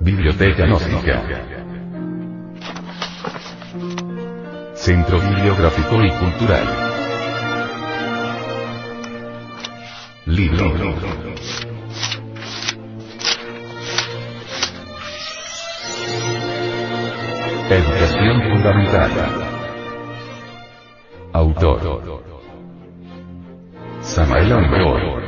Biblioteca Gnóstica. Centro Bibliográfico y Cultural. Libro. Educación Fundamental. Autor. Samael Ambror.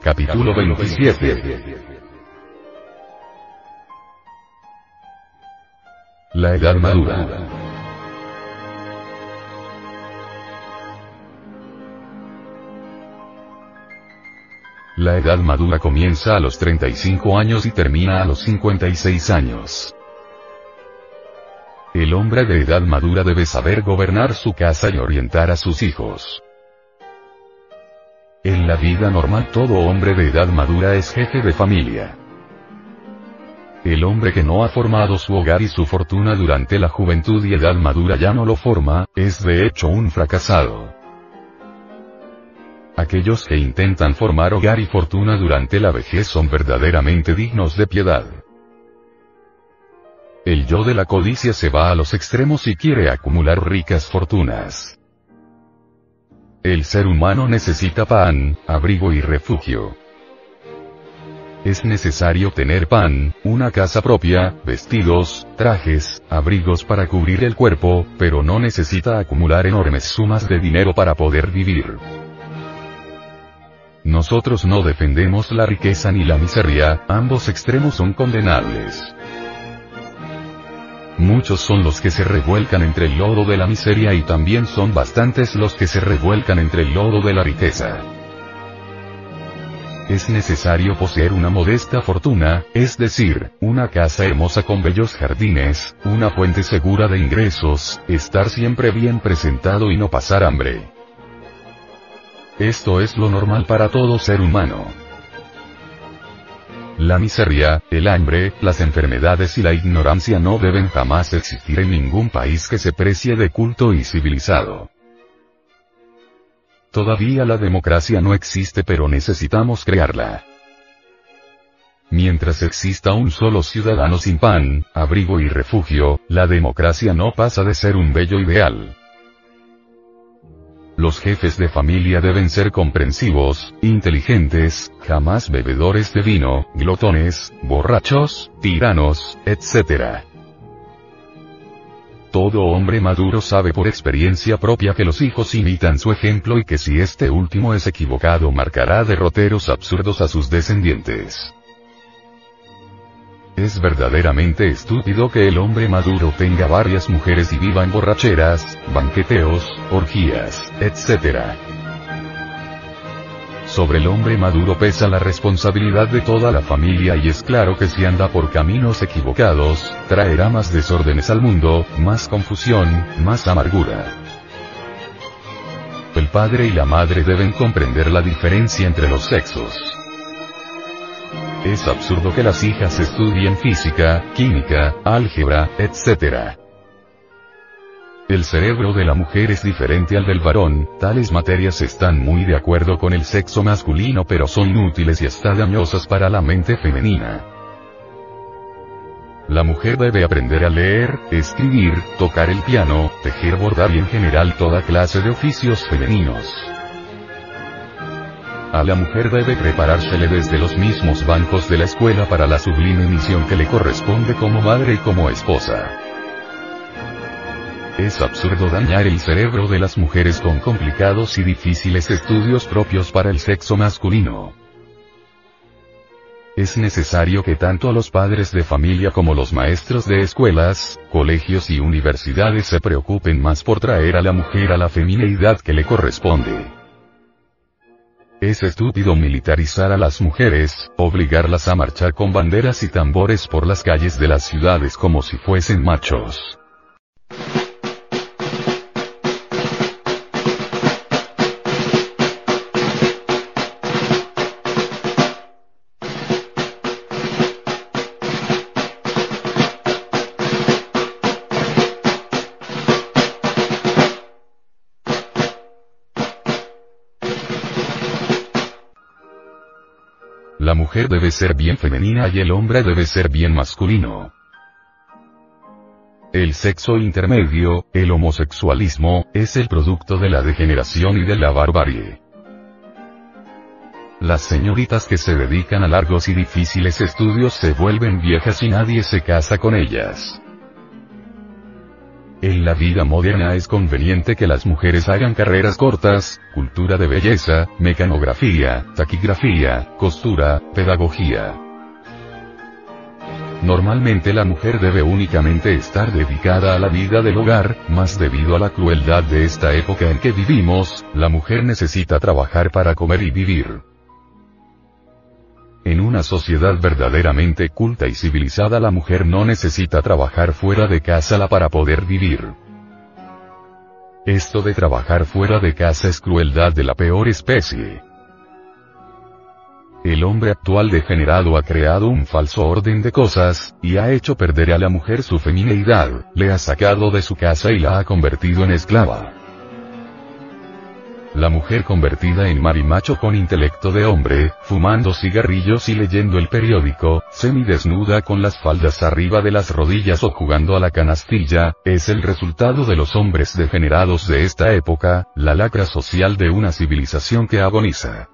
Capítulo 27 La edad madura. La edad madura comienza a los 35 años y termina a los 56 años. El hombre de edad madura debe saber gobernar su casa y orientar a sus hijos. La vida normal todo hombre de edad madura es jefe de familia. El hombre que no ha formado su hogar y su fortuna durante la juventud y edad madura ya no lo forma, es de hecho un fracasado. Aquellos que intentan formar hogar y fortuna durante la vejez son verdaderamente dignos de piedad. El yo de la codicia se va a los extremos y quiere acumular ricas fortunas. El ser humano necesita pan, abrigo y refugio. Es necesario tener pan, una casa propia, vestidos, trajes, abrigos para cubrir el cuerpo, pero no necesita acumular enormes sumas de dinero para poder vivir. Nosotros no defendemos la riqueza ni la miseria, ambos extremos son condenables. Muchos son los que se revuelcan entre el lodo de la miseria y también son bastantes los que se revuelcan entre el lodo de la riqueza. Es necesario poseer una modesta fortuna, es decir, una casa hermosa con bellos jardines, una fuente segura de ingresos, estar siempre bien presentado y no pasar hambre. Esto es lo normal para todo ser humano. La miseria, el hambre, las enfermedades y la ignorancia no deben jamás existir en ningún país que se precie de culto y civilizado. Todavía la democracia no existe pero necesitamos crearla. Mientras exista un solo ciudadano sin pan, abrigo y refugio, la democracia no pasa de ser un bello ideal. Los jefes de familia deben ser comprensivos, inteligentes, jamás bebedores de vino, glotones, borrachos, tiranos, etc. Todo hombre maduro sabe por experiencia propia que los hijos imitan su ejemplo y que si este último es equivocado marcará derroteros absurdos a sus descendientes. Es verdaderamente estúpido que el hombre maduro tenga varias mujeres y viva en borracheras, banqueteos, orgías, etc. Sobre el hombre maduro pesa la responsabilidad de toda la familia y es claro que si anda por caminos equivocados, traerá más desórdenes al mundo, más confusión, más amargura. El padre y la madre deben comprender la diferencia entre los sexos. Es absurdo que las hijas estudien física, química, álgebra, etc. El cerebro de la mujer es diferente al del varón, tales materias están muy de acuerdo con el sexo masculino pero son inútiles y hasta dañosas para la mente femenina. La mujer debe aprender a leer, escribir, tocar el piano, tejer bordar y en general toda clase de oficios femeninos. A la mujer debe preparársele desde los mismos bancos de la escuela para la sublime misión que le corresponde como madre y como esposa. Es absurdo dañar el cerebro de las mujeres con complicados y difíciles estudios propios para el sexo masculino. Es necesario que tanto los padres de familia como los maestros de escuelas, colegios y universidades se preocupen más por traer a la mujer a la femineidad que le corresponde. Es estúpido militarizar a las mujeres, obligarlas a marchar con banderas y tambores por las calles de las ciudades como si fuesen machos. Mujer debe ser bien femenina y el hombre debe ser bien masculino. El sexo intermedio, el homosexualismo, es el producto de la degeneración y de la barbarie. Las señoritas que se dedican a largos y difíciles estudios se vuelven viejas y nadie se casa con ellas. En la vida moderna es conveniente que las mujeres hagan carreras cortas, cultura de belleza, mecanografía, taquigrafía, costura, pedagogía. Normalmente la mujer debe únicamente estar dedicada a la vida del hogar, mas debido a la crueldad de esta época en que vivimos, la mujer necesita trabajar para comer y vivir. En una sociedad verdaderamente culta y civilizada la mujer no necesita trabajar fuera de casa para poder vivir. Esto de trabajar fuera de casa es crueldad de la peor especie. El hombre actual degenerado ha creado un falso orden de cosas, y ha hecho perder a la mujer su femineidad, le ha sacado de su casa y la ha convertido en esclava. La mujer convertida en marimacho con intelecto de hombre, fumando cigarrillos y leyendo el periódico, semidesnuda con las faldas arriba de las rodillas o jugando a la canastilla, es el resultado de los hombres degenerados de esta época, la lacra social de una civilización que agoniza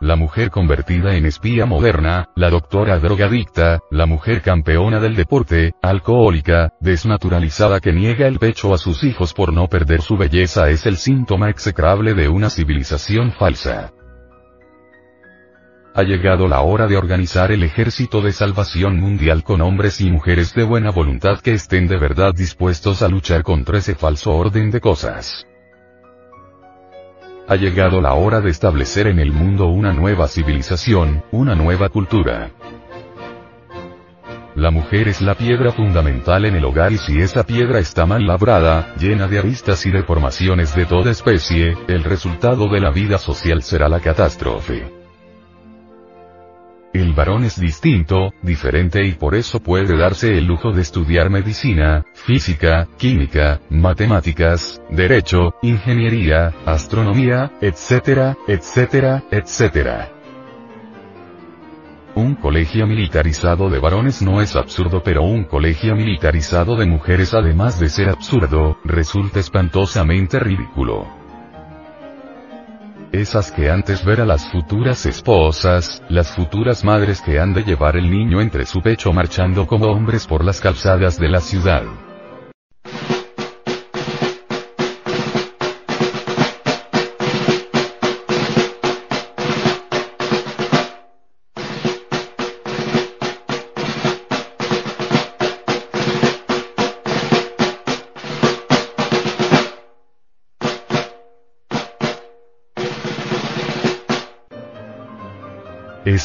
la mujer convertida en espía moderna, la doctora drogadicta, la mujer campeona del deporte, alcohólica, desnaturalizada que niega el pecho a sus hijos por no perder su belleza es el síntoma execrable de una civilización falsa. Ha llegado la hora de organizar el ejército de salvación mundial con hombres y mujeres de buena voluntad que estén de verdad dispuestos a luchar contra ese falso orden de cosas. Ha llegado la hora de establecer en el mundo una nueva civilización, una nueva cultura. La mujer es la piedra fundamental en el hogar y si esa piedra está mal labrada, llena de aristas y deformaciones de toda especie, el resultado de la vida social será la catástrofe. El varón es distinto, diferente y por eso puede darse el lujo de estudiar medicina, física, química, matemáticas, derecho, ingeniería, astronomía, etcétera, etcétera, etcétera. Un colegio militarizado de varones no es absurdo pero un colegio militarizado de mujeres además de ser absurdo, resulta espantosamente ridículo. Esas que antes ver a las futuras esposas, las futuras madres que han de llevar el niño entre su pecho marchando como hombres por las calzadas de la ciudad.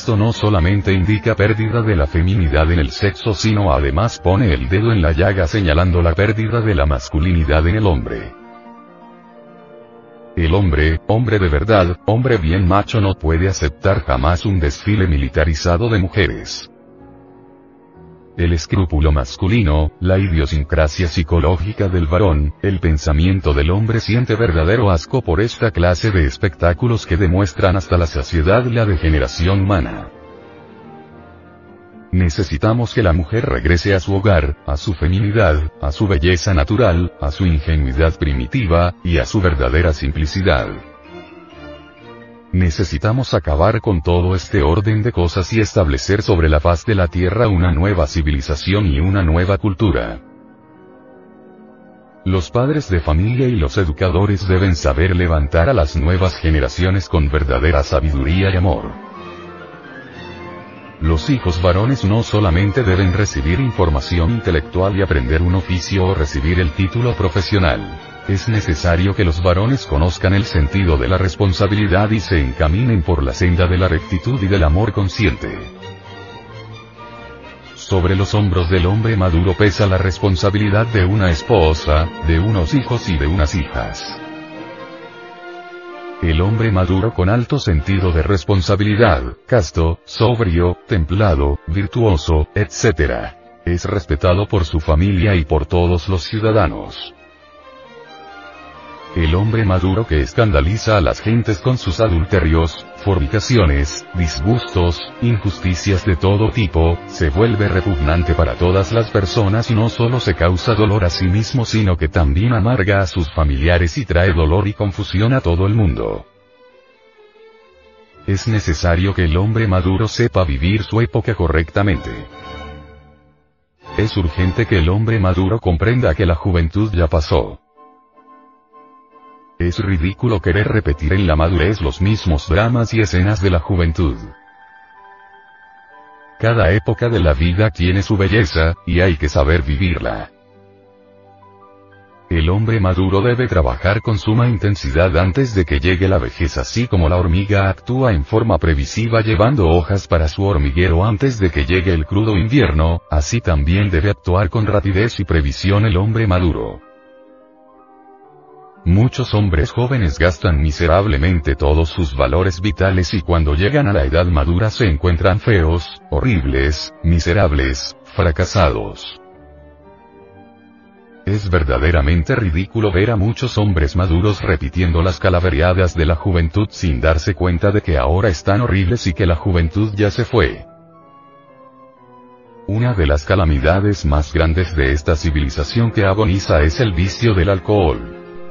Esto no solamente indica pérdida de la feminidad en el sexo sino además pone el dedo en la llaga señalando la pérdida de la masculinidad en el hombre. El hombre, hombre de verdad, hombre bien macho no puede aceptar jamás un desfile militarizado de mujeres el escrúpulo masculino, la idiosincrasia psicológica del varón, el pensamiento del hombre siente verdadero asco por esta clase de espectáculos que demuestran hasta la saciedad la degeneración humana. Necesitamos que la mujer regrese a su hogar, a su feminidad, a su belleza natural, a su ingenuidad primitiva, y a su verdadera simplicidad. Necesitamos acabar con todo este orden de cosas y establecer sobre la faz de la Tierra una nueva civilización y una nueva cultura. Los padres de familia y los educadores deben saber levantar a las nuevas generaciones con verdadera sabiduría y amor. Los hijos varones no solamente deben recibir información intelectual y aprender un oficio o recibir el título profesional. Es necesario que los varones conozcan el sentido de la responsabilidad y se encaminen por la senda de la rectitud y del amor consciente. Sobre los hombros del hombre maduro pesa la responsabilidad de una esposa, de unos hijos y de unas hijas. El hombre maduro con alto sentido de responsabilidad, casto, sobrio, templado, virtuoso, etc. Es respetado por su familia y por todos los ciudadanos. El hombre maduro que escandaliza a las gentes con sus adulterios, fornicaciones, disgustos, injusticias de todo tipo, se vuelve repugnante para todas las personas y no solo se causa dolor a sí mismo sino que también amarga a sus familiares y trae dolor y confusión a todo el mundo. Es necesario que el hombre maduro sepa vivir su época correctamente. Es urgente que el hombre maduro comprenda que la juventud ya pasó. Es ridículo querer repetir en la madurez los mismos dramas y escenas de la juventud. Cada época de la vida tiene su belleza, y hay que saber vivirla. El hombre maduro debe trabajar con suma intensidad antes de que llegue la vejez así como la hormiga actúa en forma previsiva llevando hojas para su hormiguero antes de que llegue el crudo invierno, así también debe actuar con rapidez y previsión el hombre maduro. Muchos hombres jóvenes gastan miserablemente todos sus valores vitales y cuando llegan a la edad madura se encuentran feos, horribles, miserables, fracasados. Es verdaderamente ridículo ver a muchos hombres maduros repitiendo las calavereadas de la juventud sin darse cuenta de que ahora están horribles y que la juventud ya se fue. Una de las calamidades más grandes de esta civilización que agoniza es el vicio del alcohol.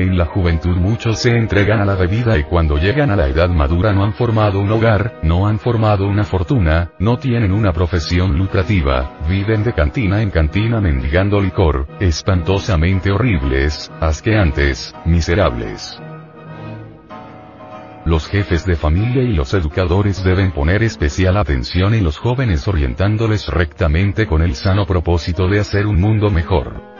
En la juventud muchos se entregan a la bebida y cuando llegan a la edad madura no han formado un hogar, no han formado una fortuna, no tienen una profesión lucrativa, viven de cantina en cantina mendigando licor, espantosamente horribles, asqueantes, miserables. Los jefes de familia y los educadores deben poner especial atención en los jóvenes orientándoles rectamente con el sano propósito de hacer un mundo mejor.